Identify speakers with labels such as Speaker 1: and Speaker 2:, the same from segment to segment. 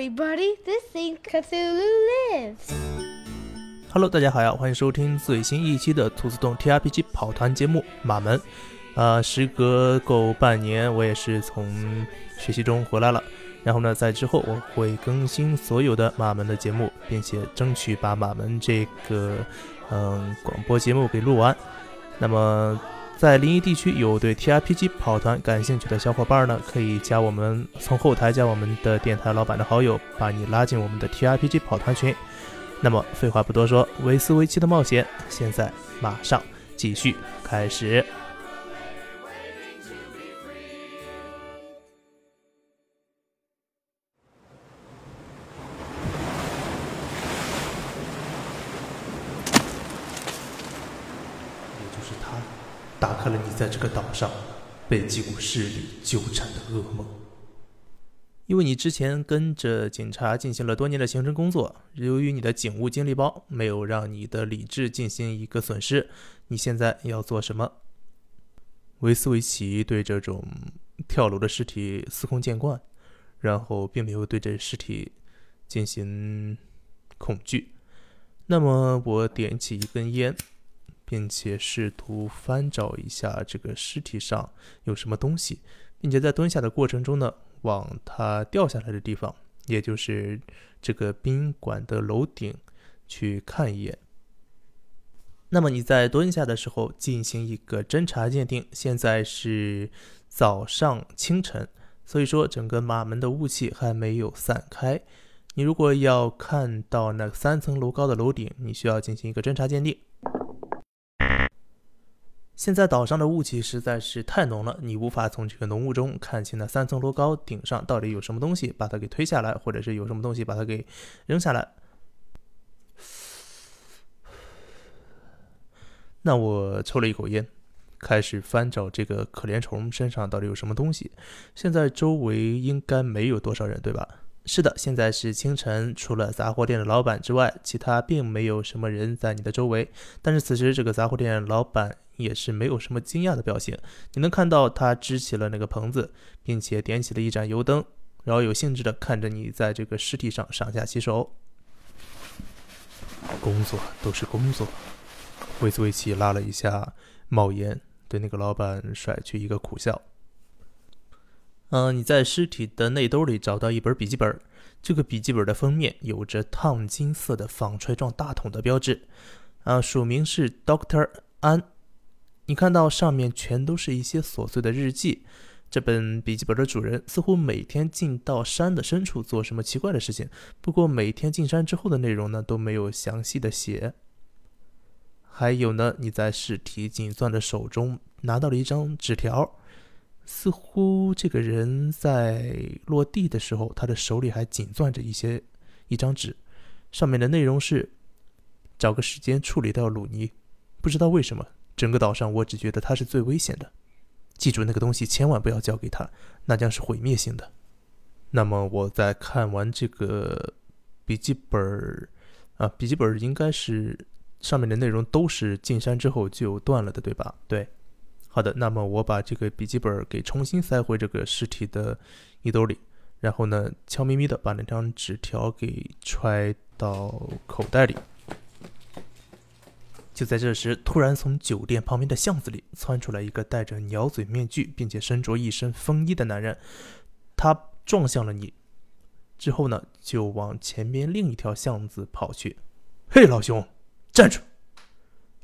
Speaker 1: everybody, This is Cthulhu Lives.
Speaker 2: Hello，大家好呀，欢迎收听最新一期的兔子洞 TRPG 跑团节目《马门》。啊，时隔够半年，我也是从学习中回来了。然后呢，在之后我会更新所有的马门的节目，并且争取把马门这个嗯广播节目给录完。那么，在临沂地区有对 TRPG 跑团感兴趣的小伙伴呢，可以加我们从后台加我们的电台老板的好友，把你拉进我们的 TRPG 跑团群。那么废话不多说，维斯维奇的冒险现在马上继续开始。开了你在这个岛上被几股势力纠缠的噩梦。因为你之前跟着警察进行了多年的刑侦工作，由于你的警务经历包没有让你的理智进行一个损失，你现在要做什么？维斯维奇对这种跳楼的尸体司空见惯，然后并没有对这尸体进行恐惧。那么我点起一根烟，并且试图翻找一下这个尸体上有什么东西，并且在蹲下的过程中呢。往它掉下来的地方，也就是这个宾馆的楼顶去看一眼。那么你在蹲下的时候进行一个侦查鉴定。现在是早上清晨，所以说整个马门的雾气还没有散开。你如果要看到那三层楼高的楼顶，你需要进行一个侦查鉴定。现在岛上的雾气实在是太浓了，你无法从这个浓雾中看清那三层楼高顶上到底有什么东西把它给推下来，或者是有什么东西把它给扔下来。那我抽了一口烟，开始翻找这个可怜虫身上到底有什么东西。现在周围应该没有多少人，对吧？是的，现在是清晨，除了杂货店的老板之外，其他并没有什么人在你的周围。但是此时，这个杂货店老板。也是没有什么惊讶的表情。你能看到他支起了那个棚子，并且点起了一盏油灯，饶有兴致地看着你在这个尸体上上下其手。工作都是工作。维斯维奇拉了一下帽檐，对那个老板甩去一个苦笑。嗯，你在尸体的内兜里找到一本笔记本，这个笔记本的封面有着烫金色的纺锤状大桶的标志，啊，署名是 Doctor 安。你看到上面全都是一些琐碎的日记。这本笔记本的主人似乎每天进到山的深处做什么奇怪的事情，不过每天进山之后的内容呢都没有详细的写。还有呢，你在尸体紧攥的手中拿到了一张纸条，似乎这个人在落地的时候，他的手里还紧攥着一些一张纸，上面的内容是找个时间处理掉鲁尼，不知道为什么。整个岛上，我只觉得他是最危险的。记住那个东西，千万不要交给他，那将是毁灭性的。那么我在看完这个笔记本儿啊，笔记本应该是上面的内容都是进山之后就断了的，对吧？对。好的，那么我把这个笔记本给重新塞回这个尸体的衣兜里，然后呢，悄咪咪的把那张纸条给揣到口袋里。就在这时，突然从酒店旁边的巷子里窜出来一个戴着鸟嘴面具，并且身着一身风衣的男人。他撞向了你，之后呢，就往前边另一条巷子跑去。嘿，老兄，站住！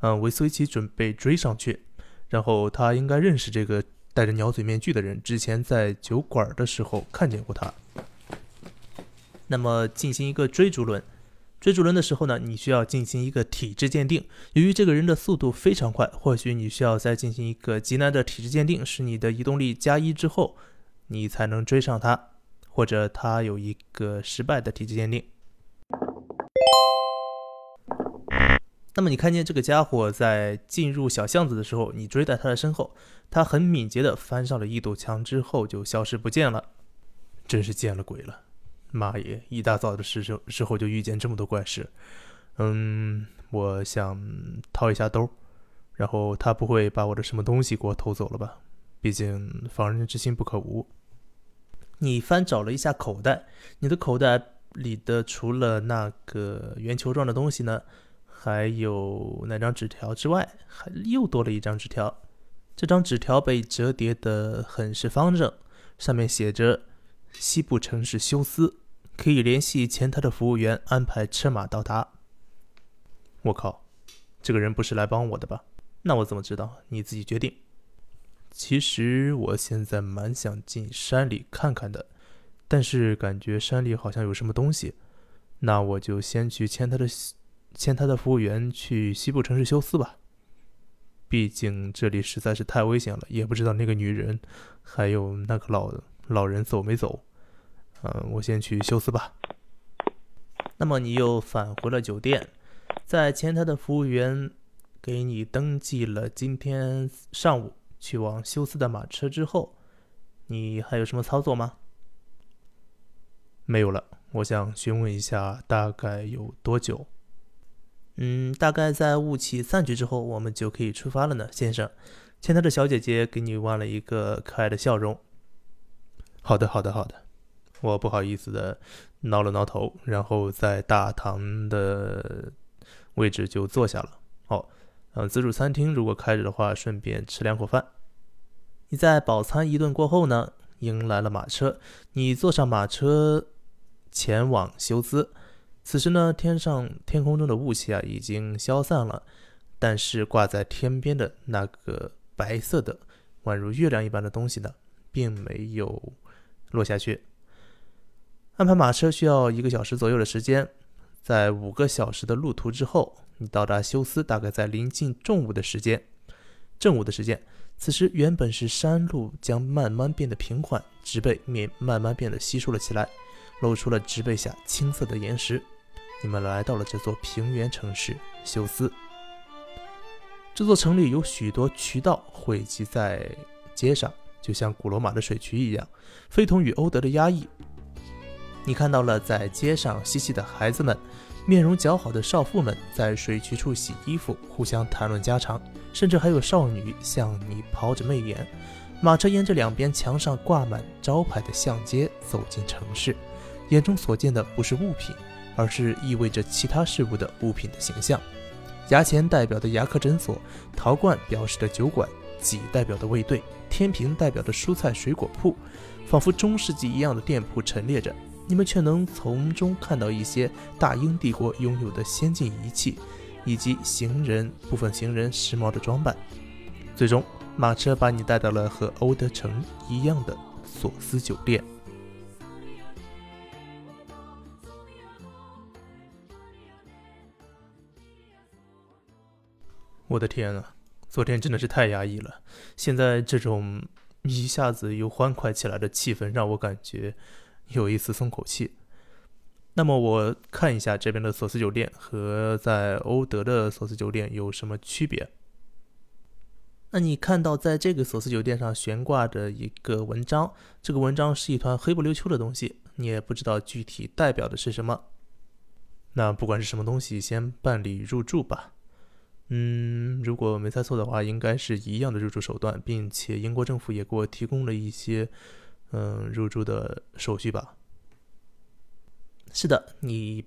Speaker 2: 嗯，维斯维奇准备追上去，然后他应该认识这个戴着鸟嘴面具的人，之前在酒馆的时候看见过他。那么，进行一个追逐轮。追逐轮的时候呢，你需要进行一个体质鉴定。由于这个人的速度非常快，或许你需要再进行一个极难的体质鉴定，使你的移动力加一之后，你才能追上他，或者他有一个失败的体质鉴定。那么你看见这个家伙在进入小巷子的时候，你追在他的身后，他很敏捷地翻上了一堵墙之后就消失不见了，真是见了鬼了。妈耶！一大早的时时时候就遇见这么多怪事，嗯，我想掏一下兜，然后他不会把我的什么东西给我偷走了吧？毕竟防人之心不可无。你翻找了一下口袋，你的口袋里的除了那个圆球状的东西呢，还有那张纸条之外，还又多了一张纸条。这张纸条被折叠得很是方正，上面写着“西部城市休斯”，可以联系前台的服务员安排车马到达。我靠，这个人不是来帮我的吧？那我怎么知道？你自己决定。其实我现在蛮想进山里看看的，但是感觉山里好像有什么东西。那我就先去牵他的牵他的服务员去西部城市休斯吧。毕竟这里实在是太危险了，也不知道那个女人还有那个老老人走没走。嗯，我先去休斯吧。那么你又返回了酒店，在前台的服务员给你登记了今天上午去往休斯的马车之后，你还有什么操作吗？没有了。我想询问一下，大概有多久？嗯，大概在雾气散去之后，我们就可以出发了呢，先生。前台的小姐姐给你弯了一个可爱的笑容。好的，好的，好的。我不好意思的挠了挠头，然后在大堂的位置就坐下了。哦，嗯，自助餐厅如果开着的话，顺便吃两口饭。你在饱餐一顿过后呢，迎来了马车，你坐上马车前往休斯。此时呢，天上天空中的雾气啊已经消散了，但是挂在天边的那个白色的宛如月亮一般的东西呢，并没有落下去。安排马车需要一个小时左右的时间，在五个小时的路途之后，你到达休斯，大概在临近正午的时间。正午的时间，此时原本是山路将慢慢变得平缓，植被面慢慢变得稀疏了起来，露出了植被下青色的岩石。你们来到了这座平原城市休斯。这座城里有许多渠道汇集在街上，就像古罗马的水渠一样，非同与欧德的压抑。你看到了在街上嬉戏的孩子们，面容姣好的少妇们在水渠处洗衣服，互相谈论家常，甚至还有少女向你抛着媚眼。马车沿着两边墙上挂满招牌的巷街走进城市，眼中所见的不是物品。而是意味着其他事物的物品的形象，牙签代表的牙科诊所，陶罐表示的酒馆，戟代表的卫队，天平代表的蔬菜水果铺，仿佛中世纪一样的店铺陈列着，你们却能从中看到一些大英帝国拥有的先进仪器，以及行人部分行人时髦的装扮。最终，马车把你带到了和欧德城一样的索斯酒店。我的天啊，昨天真的是太压抑了。现在这种一下子又欢快起来的气氛，让我感觉有一丝松口气。那么我看一下这边的索斯酒店和在欧德的索斯酒店有什么区别。那你看到在这个索斯酒店上悬挂着一个文章，这个文章是一团黑不溜秋的东西，你也不知道具体代表的是什么。那不管是什么东西，先办理入住吧。嗯，如果没猜错的话，应该是一样的入住手段，并且英国政府也给我提供了一些，嗯，入住的手续吧。是的，你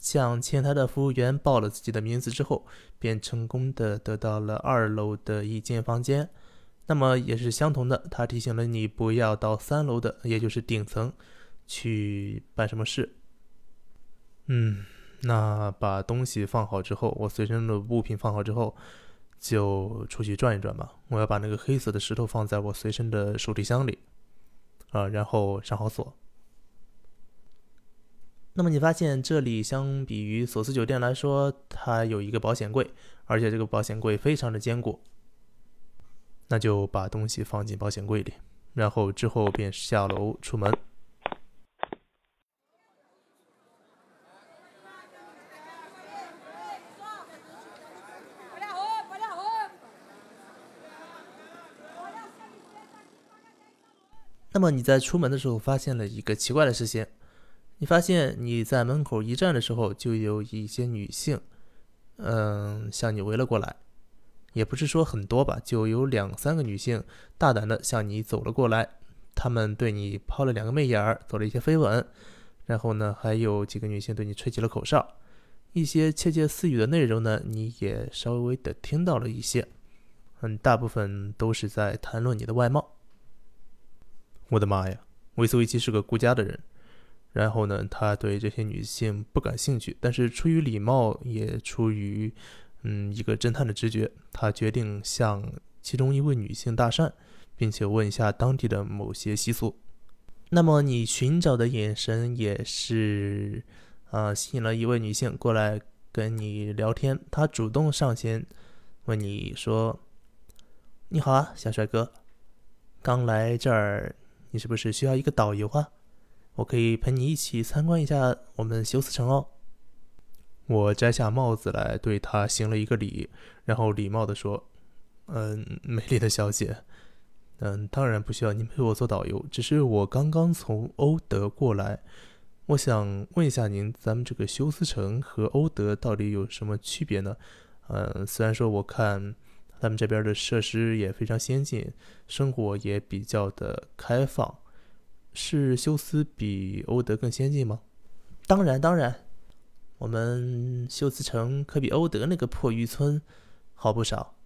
Speaker 2: 向前台的服务员报了自己的名字之后，便成功的得到了二楼的一间房间。那么也是相同的，他提醒了你不要到三楼的，也就是顶层去办什么事。嗯。那把东西放好之后，我随身的物品放好之后，就出去转一转吧。我要把那个黑色的石头放在我随身的手提箱里，啊，然后上好锁。那么你发现这里相比于索斯酒店来说，它有一个保险柜，而且这个保险柜非常的坚固。那就把东西放进保险柜里，然后之后便下楼出门。那么你在出门的时候发现了一个奇怪的事情，你发现你在门口一站的时候，就有一些女性，嗯，向你围了过来，也不是说很多吧，就有两三个女性大胆的向你走了过来，他们对你抛了两个媚眼儿，做了一些飞吻，然后呢，还有几个女性对你吹起了口哨，一些窃窃私语的内容呢，你也稍微的听到了一些，嗯，大部分都是在谈论你的外貌。我的妈呀，维斯维奇是个顾家的人。然后呢，他对这些女性不感兴趣，但是出于礼貌，也出于嗯一个侦探的直觉，他决定向其中一位女性搭讪，并且问一下当地的某些习俗。那么你寻找的眼神也是啊，吸引了一位女性过来跟你聊天。她主动上前问你说：“你好啊，小帅哥，刚来这儿，你是不是需要一个导游啊？”我可以陪你一起参观一下我们休斯城哦。我摘下帽子来，对他行了一个礼，然后礼貌地说：“嗯，美丽的小姐，嗯，当然不需要您陪我做导游，只是我刚刚从欧德过来，我想问一下您，咱们这个休斯城和欧德到底有什么区别呢？嗯，虽然说我看咱们这边的设施也非常先进，生活也比较的开放。”是休斯比欧德更先进吗？当然，当然，我们休斯城可比欧德那个破渔村好不少。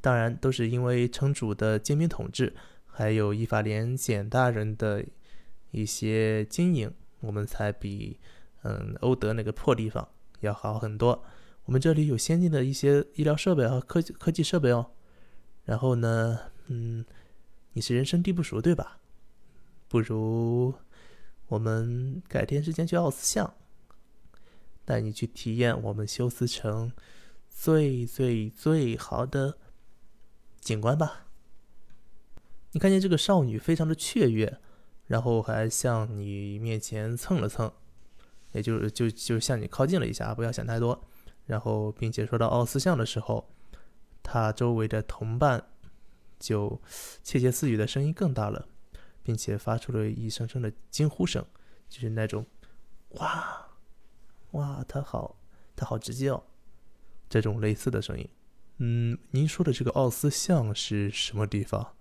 Speaker 2: 当然，都是因为城主的精明统治，还有伊法连简大人的一些经营，我们才比嗯欧德那个破地方要好很多。我们这里有先进的一些医疗设备和科技科技设备哦。然后呢，嗯，你是人生地不熟对吧？不如我们改天时间去奥斯巷，带你去体验我们休斯城最最最好的景观吧。你看见这个少女非常的雀跃，然后还向你面前蹭了蹭，也就是就就向你靠近了一下，不要想太多。然后并且说到奥斯像的时候，他周围的同伴就窃窃私语的声音更大了。并且发出了一声声的惊呼声，就是那种“哇，哇，他好，他好直接哦”这种类似的声音。嗯，您说的这个奥斯像是什么地方？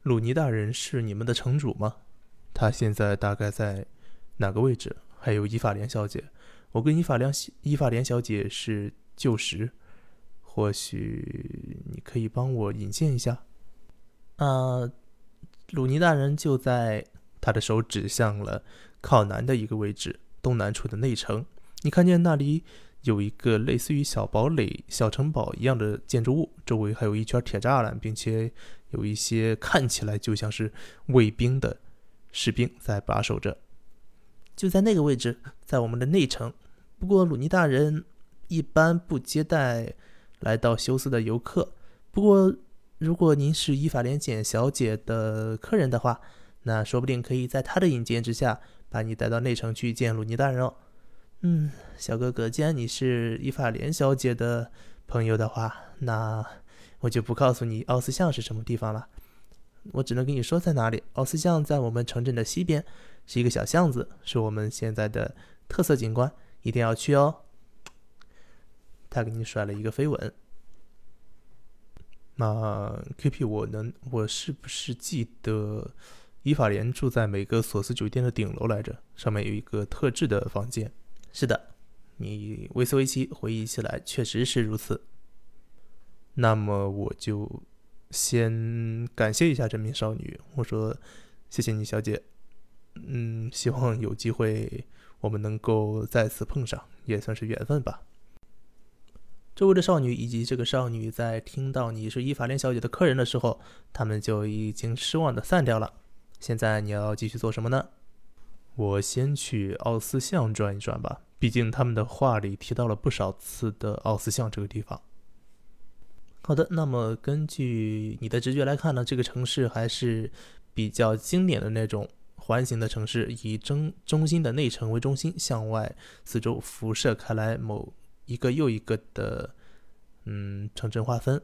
Speaker 2: 鲁尼大人是你们的城主吗？他现在大概在哪个位置？还有伊法莲小姐，我跟伊法莲伊法莲小姐是旧识，或许你可以帮我引荐一下。啊。鲁尼大人就在他的手指向了靠南的一个位置，东南处的内城。你看见那里有一个类似于小堡垒、小城堡一样的建筑物，周围还有一圈铁栅栏，并且有一些看起来就像是卫兵的士兵在把守着。就在那个位置，在我们的内城。不过鲁尼大人一般不接待来到休斯的游客。不过。如果您是伊法莲简小姐的客人的话，那说不定可以在她的引荐之下，把你带到内城去见鲁尼大人哦。嗯，小哥哥，既然你是伊法莲小姐的朋友的话，那我就不告诉你奥斯巷是什么地方了。我只能跟你说在哪里。奥斯巷在我们城镇的西边，是一个小巷子，是我们现在的特色景观，一定要去哦。他给你甩了一个飞吻。那 K P，我能，我是不是记得伊法莲住在每个索斯酒店的顶楼来着？上面有一个特制的房间。是的，你维斯维奇回忆起来确实是如此。那么我就先感谢一下这名少女，我说谢谢你，小姐。嗯，希望有机会我们能够再次碰上，也算是缘分吧。周围的少女以及这个少女在听到你是伊法莲小姐的客人的时候，他们就已经失望的散掉了。现在你要继续做什么呢？我先去奥斯巷转一转吧，毕竟他们的话里提到了不少次的奥斯巷这个地方。好的，那么根据你的直觉来看呢，这个城市还是比较经典的那种环形的城市，以中中心的内城为中心，向外四周辐射开来某。一个又一个的，嗯，城镇划分。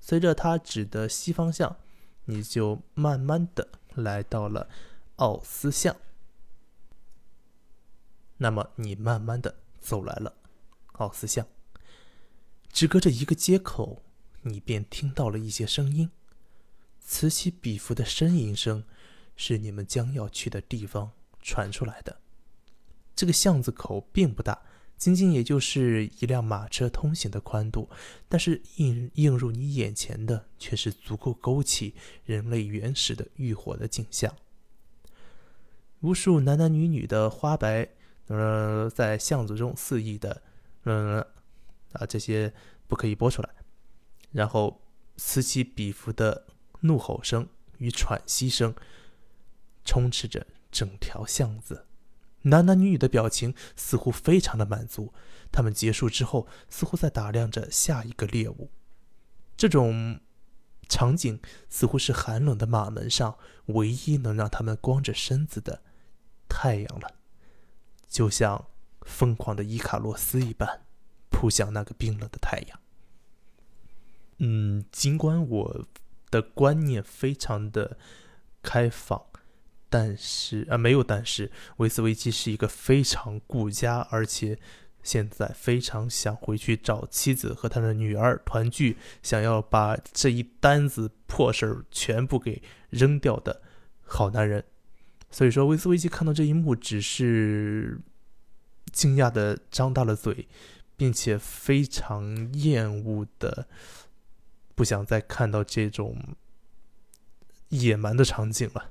Speaker 2: 随着它指的西方向，你就慢慢的来到了奥斯巷。那么你慢慢的走来了奥斯巷，只隔着一个街口，你便听到了一些声音。此起彼伏的呻吟声是你们将要去的地方传出来的。这个巷子口并不大，仅仅也就是一辆马车通行的宽度，但是映映入你眼前的却是足够勾起人类原始的欲火的景象。无数男男女女的花白，呃，在巷子中肆意的，嗯，啊，这些不可以播出来。然后此起彼伏的怒吼声与喘息声，充斥着整条巷子。男男女女的表情似乎非常的满足，他们结束之后，似乎在打量着下一个猎物。这种场景似乎是寒冷的马门上唯一能让他们光着身子的。太阳了，就像疯狂的伊卡洛斯一般，扑向那个冰冷的太阳。嗯，尽管我的观念非常的开放，但是啊，没有但是，维斯维基是一个非常顾家，而且现在非常想回去找妻子和他的女儿团聚，想要把这一单子破事儿全部给扔掉的好男人。所以说，维斯维奇看到这一幕，只是惊讶的张大了嘴，并且非常厌恶的不想再看到这种野蛮的场景了。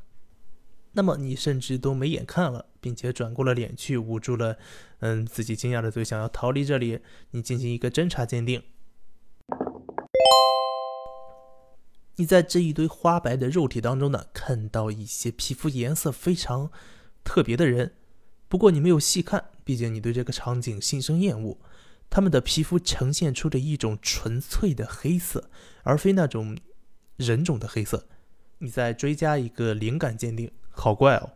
Speaker 2: 那么，你甚至都没眼看了，并且转过了脸去，捂住了嗯自己惊讶的嘴，想要逃离这里。你进行一个侦查鉴定。你在这一堆花白的肉体当中呢，看到一些皮肤颜色非常特别的人，不过你没有细看，毕竟你对这个场景心生厌恶。他们的皮肤呈现出的一种纯粹的黑色，而非那种人种的黑色。你再追加一个灵感鉴定，好怪哦，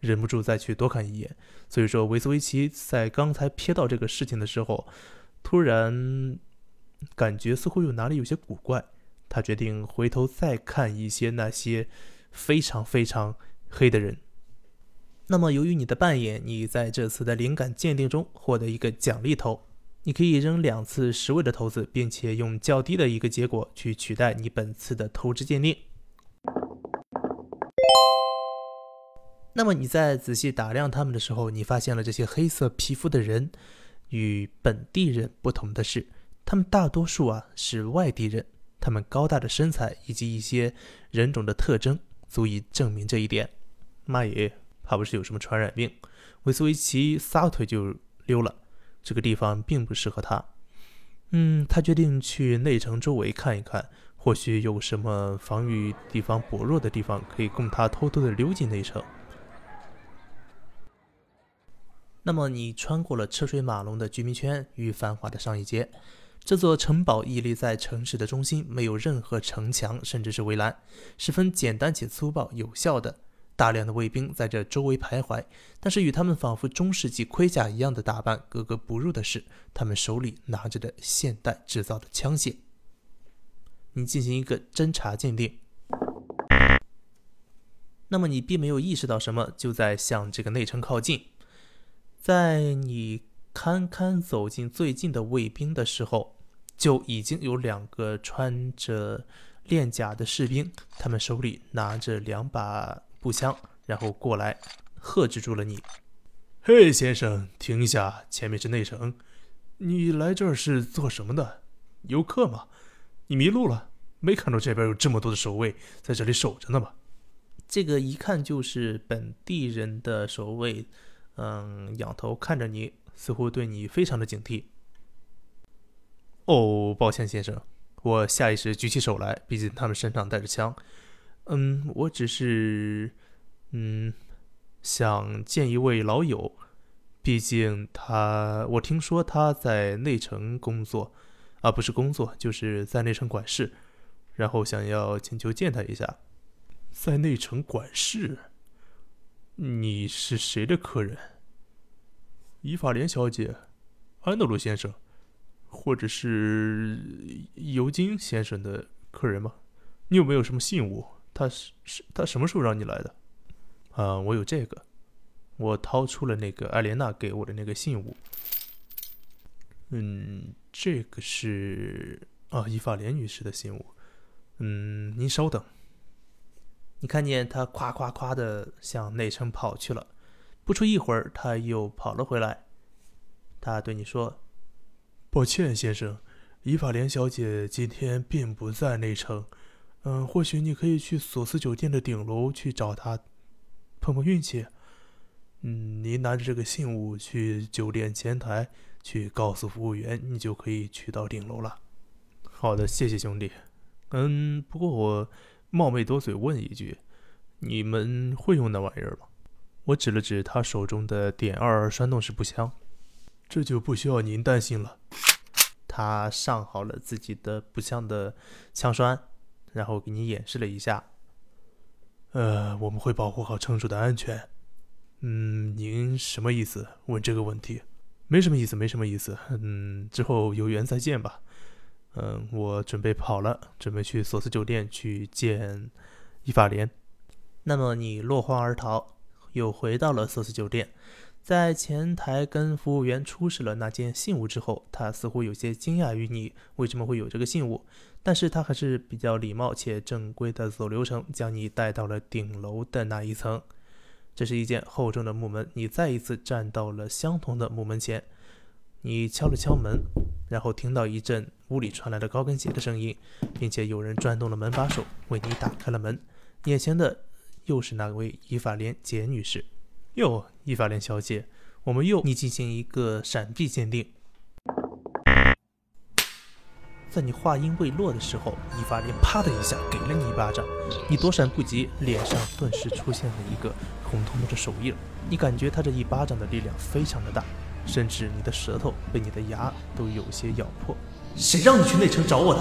Speaker 2: 忍不住再去多看一眼。所以说，维斯维奇在刚才瞥到这个事情的时候，突然感觉似乎有哪里有些古怪。他决定回头再看一些那些非常非常黑的人。那么，由于你的扮演，你在这次的灵感鉴定中获得一个奖励头，你可以扔两次十位的骰子，并且用较低的一个结果去取代你本次的投掷鉴定。那么你在仔细打量他们的时候，你发现了这些黑色皮肤的人与本地人不同的是，他们大多数啊是外地人。他们高大的身材以及一些人种的特征，足以证明这一点。妈耶，怕不是有什么传染病？维斯维奇撒腿就溜了。这个地方并不适合他。嗯，他决定去内城周围看一看，或许有什么防御地方薄弱的地方，可以供他偷偷的溜进内城。那么，你穿过了车水马龙的居民圈与繁华的商业街。这座城堡屹立在城市的中心，没有任何城墙，甚至是围栏，十分简单且粗暴，有效的。大量的卫兵在这周围徘徊，但是与他们仿佛中世纪盔甲一样的打扮格格不入的是，他们手里拿着的现代制造的枪械。你进行一个侦查鉴定，那么你并没有意识到什么，就在向这个内城靠近，在你堪堪走进最近的卫兵的时候。就已经有两个穿着链甲的士兵，他们手里拿着两把步枪，然后过来呵止住了你。嘿，先生，停一下，前面是内城，你来这儿是做什么的？游客吗？你迷路了？没看到这边有这么多的守卫在这里守着呢吗？这个一看就是本地人的守卫，嗯，仰头看着你，似乎对你非常的警惕。哦，抱歉，先生，我下意识举起手来，毕竟他们身上带着枪。嗯，我只是，嗯，想见一位老友，毕竟他，我听说他在内城工作，啊，不是工作，就是在内城管事，然后想要请求见他一下。在内城管事？你是谁的客人？伊法莲小姐，安德鲁先生。或者是尤金先生的客人吗？你有没有什么信物？他是是，他什么时候让你来的？啊，我有这个。我掏出了那个艾莲娜给我的那个信物。嗯，这个是啊，伊法莲女士的信物。嗯，您稍等。你看见他夸夸夸的向内城跑去了。不出一会儿，他又跑了回来。他对你说：“
Speaker 3: 抱歉，先生，伊法莲小姐今天并不在内城。嗯，或许你可以去索斯酒店的顶楼去找她，碰碰运气。嗯，您拿着这个信物去酒店前台去告诉服务员，你就可以去到顶楼了。”
Speaker 2: 好的，谢谢兄弟。嗯，不过我冒昧多嘴问一句，你们会用那玩意儿吗？我指了指他手中的点二栓动式步枪，
Speaker 3: 这就不需要您担心了。
Speaker 2: 他上好了自己的步枪的枪栓，然后给你演示了一下。
Speaker 3: 呃，我们会保护好城主的安全。嗯，您什么意思？问这个问题？
Speaker 2: 没什么意思，没什么意思。嗯，之后有缘再见吧。嗯，我准备跑了，准备去索斯酒店去见伊法莲。那么你落荒而逃，又回到了索斯酒店，在前台跟服务员出示了那件信物之后，他似乎有些惊讶于你为什么会有这个信物，但是他还是比较礼貌且正规的走流程，将你带到了顶楼的那一层。这是一间厚重的木门，你再一次站到了相同的木门前。你敲了敲门，然后听到一阵屋里传来的高跟鞋的声音，并且有人转动了门把手，为你打开了门。眼前的又是那位伊法莲杰女士。哟，伊法莲小姐，我们又你进行一个闪避鉴定。在你话音未落的时候，伊法莲啪的一下给了你一巴掌，你躲闪不及，脸上顿时出现了一个红彤彤的手印。你感觉他这一巴掌的力量非常的大。甚至你的舌头被你的牙都有些咬破。谁让你去内城找我的？